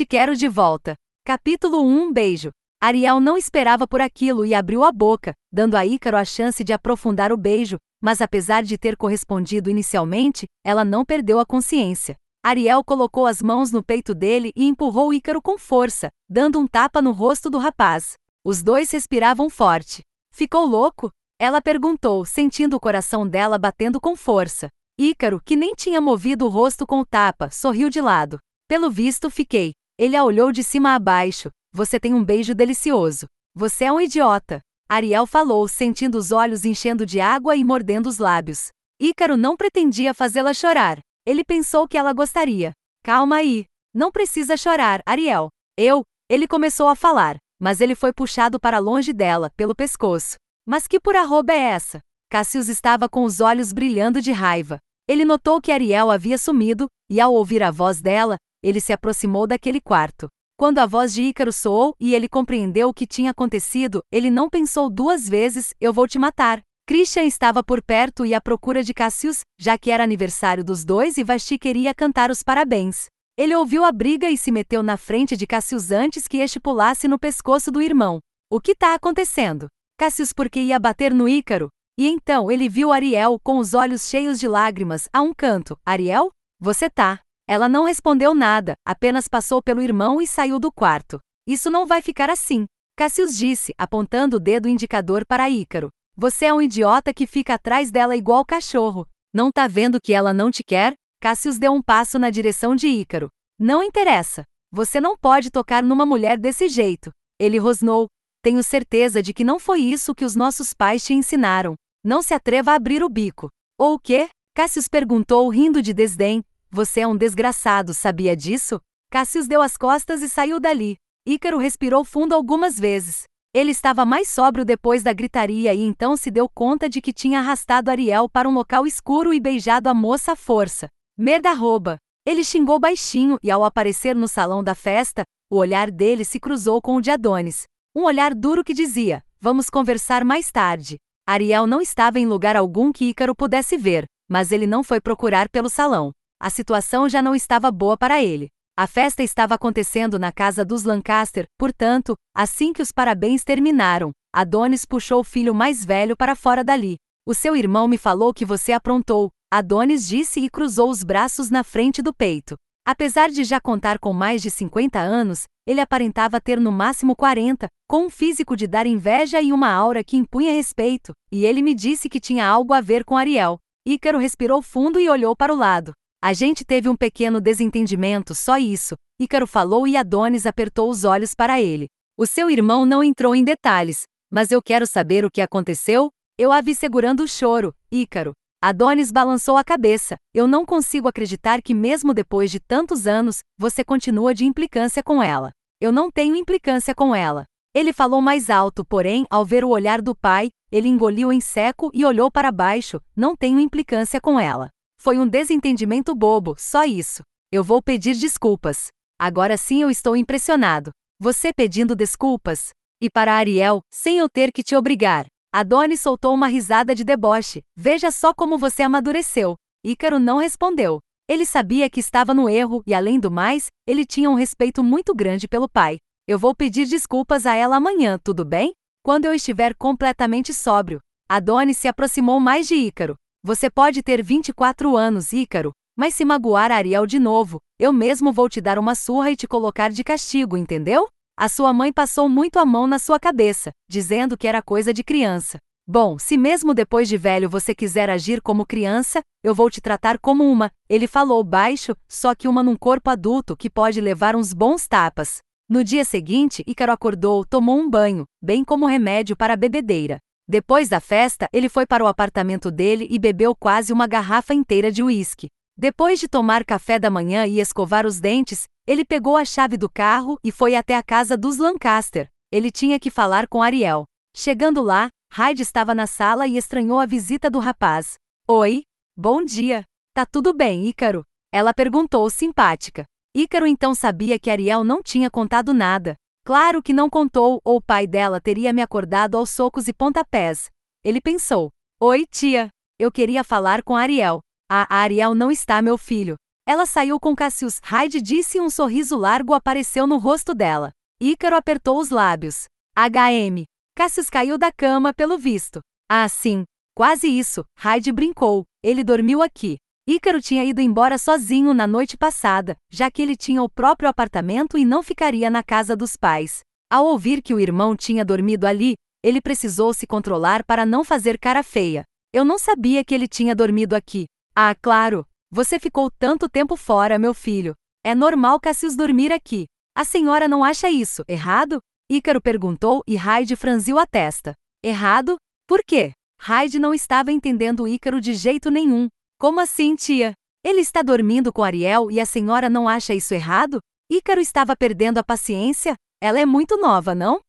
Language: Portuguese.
Te quero de volta. Capítulo 1 Um beijo. Ariel não esperava por aquilo e abriu a boca, dando a Ícaro a chance de aprofundar o beijo, mas apesar de ter correspondido inicialmente, ela não perdeu a consciência. Ariel colocou as mãos no peito dele e empurrou Ícaro com força, dando um tapa no rosto do rapaz. Os dois respiravam forte. Ficou louco? Ela perguntou, sentindo o coração dela batendo com força. Ícaro, que nem tinha movido o rosto com o tapa, sorriu de lado. Pelo visto, fiquei. Ele a olhou de cima a baixo. Você tem um beijo delicioso. Você é um idiota. Ariel falou, sentindo os olhos enchendo de água e mordendo os lábios. Ícaro não pretendia fazê-la chorar. Ele pensou que ela gostaria. Calma aí. Não precisa chorar, Ariel. Eu. Ele começou a falar, mas ele foi puxado para longe dela, pelo pescoço. Mas que por arroba é essa? Cassius estava com os olhos brilhando de raiva. Ele notou que Ariel havia sumido, e ao ouvir a voz dela, ele se aproximou daquele quarto. Quando a voz de Ícaro soou e ele compreendeu o que tinha acontecido, ele não pensou duas vezes: eu vou te matar. Christian estava por perto e à procura de Cassius, já que era aniversário dos dois e Vasti queria cantar os parabéns. Ele ouviu a briga e se meteu na frente de Cassius antes que este pulasse no pescoço do irmão. O que está acontecendo? Cassius porque ia bater no Ícaro? E então ele viu Ariel com os olhos cheios de lágrimas a um canto. Ariel? Você tá? Ela não respondeu nada, apenas passou pelo irmão e saiu do quarto. Isso não vai ficar assim. Cassius disse, apontando o dedo indicador para Ícaro. Você é um idiota que fica atrás dela igual cachorro. Não tá vendo que ela não te quer? Cassius deu um passo na direção de Ícaro. Não interessa. Você não pode tocar numa mulher desse jeito. Ele rosnou. Tenho certeza de que não foi isso que os nossos pais te ensinaram. Não se atreva a abrir o bico. Ou o quê? Cassius perguntou rindo de desdém, você é um desgraçado, sabia disso? Cassius deu as costas e saiu dali. Ícaro respirou fundo algumas vezes. Ele estava mais sóbrio depois da gritaria e então se deu conta de que tinha arrastado Ariel para um local escuro e beijado a moça à força. Merda rouba! Ele xingou baixinho e ao aparecer no salão da festa, o olhar dele se cruzou com o de Adonis. Um olhar duro que dizia: Vamos conversar mais tarde. Ariel não estava em lugar algum que Ícaro pudesse ver, mas ele não foi procurar pelo salão. A situação já não estava boa para ele. A festa estava acontecendo na casa dos Lancaster, portanto, assim que os parabéns terminaram, Adonis puxou o filho mais velho para fora dali. O seu irmão me falou que você aprontou, Adonis disse e cruzou os braços na frente do peito. Apesar de já contar com mais de 50 anos, ele aparentava ter no máximo 40, com um físico de dar inveja e uma aura que impunha respeito, e ele me disse que tinha algo a ver com Ariel. Ícaro respirou fundo e olhou para o lado. A gente teve um pequeno desentendimento, só isso. Ícaro falou e Adonis apertou os olhos para ele. O seu irmão não entrou em detalhes, mas eu quero saber o que aconteceu. Eu a vi segurando o choro, Ícaro. Adonis balançou a cabeça. Eu não consigo acreditar que, mesmo depois de tantos anos, você continua de implicância com ela. Eu não tenho implicância com ela. Ele falou mais alto, porém, ao ver o olhar do pai, ele engoliu em seco e olhou para baixo. Não tenho implicância com ela. Foi um desentendimento bobo, só isso. Eu vou pedir desculpas. Agora sim eu estou impressionado. Você pedindo desculpas? E para Ariel, sem eu ter que te obrigar. Adonis soltou uma risada de deboche. Veja só como você amadureceu. Ícaro não respondeu. Ele sabia que estava no erro e, além do mais, ele tinha um respeito muito grande pelo pai. Eu vou pedir desculpas a ela amanhã, tudo bem? Quando eu estiver completamente sóbrio. Adonis se aproximou mais de Ícaro. Você pode ter 24 anos, Ícaro, mas se magoar Ariel de novo, eu mesmo vou te dar uma surra e te colocar de castigo, entendeu? A sua mãe passou muito a mão na sua cabeça, dizendo que era coisa de criança. Bom, se mesmo depois de velho você quiser agir como criança, eu vou te tratar como uma, ele falou baixo, só que uma num corpo adulto que pode levar uns bons tapas. No dia seguinte, Ícaro acordou, tomou um banho, bem como remédio para a bebedeira. Depois da festa, ele foi para o apartamento dele e bebeu quase uma garrafa inteira de uísque. Depois de tomar café da manhã e escovar os dentes, ele pegou a chave do carro e foi até a casa dos Lancaster. Ele tinha que falar com Ariel. Chegando lá, Hyde estava na sala e estranhou a visita do rapaz. Oi, bom dia. Tá tudo bem, Ícaro? Ela perguntou simpática. Ícaro então sabia que Ariel não tinha contado nada. Claro que não contou, ou o pai dela teria me acordado aos socos e pontapés. Ele pensou: Oi, tia. Eu queria falar com Ariel. A Ariel não está, meu filho. Ela saiu com Cassius. Hyde disse e um sorriso largo apareceu no rosto dela. Ícaro apertou os lábios. HM. Cassius caiu da cama pelo visto. Ah, sim. Quase isso. Hyde brincou. Ele dormiu aqui. Ícaro tinha ido embora sozinho na noite passada, já que ele tinha o próprio apartamento e não ficaria na casa dos pais. Ao ouvir que o irmão tinha dormido ali, ele precisou se controlar para não fazer cara feia. Eu não sabia que ele tinha dormido aqui. Ah, claro. Você ficou tanto tempo fora, meu filho. É normal Cassius dormir aqui. A senhora não acha isso errado? Ícaro perguntou e Hyde franziu a testa. Errado? Por quê? Hyde não estava entendendo Ícaro de jeito nenhum. Como assim, tia? Ele está dormindo com Ariel e a senhora não acha isso errado? Ícaro estava perdendo a paciência? Ela é muito nova, não?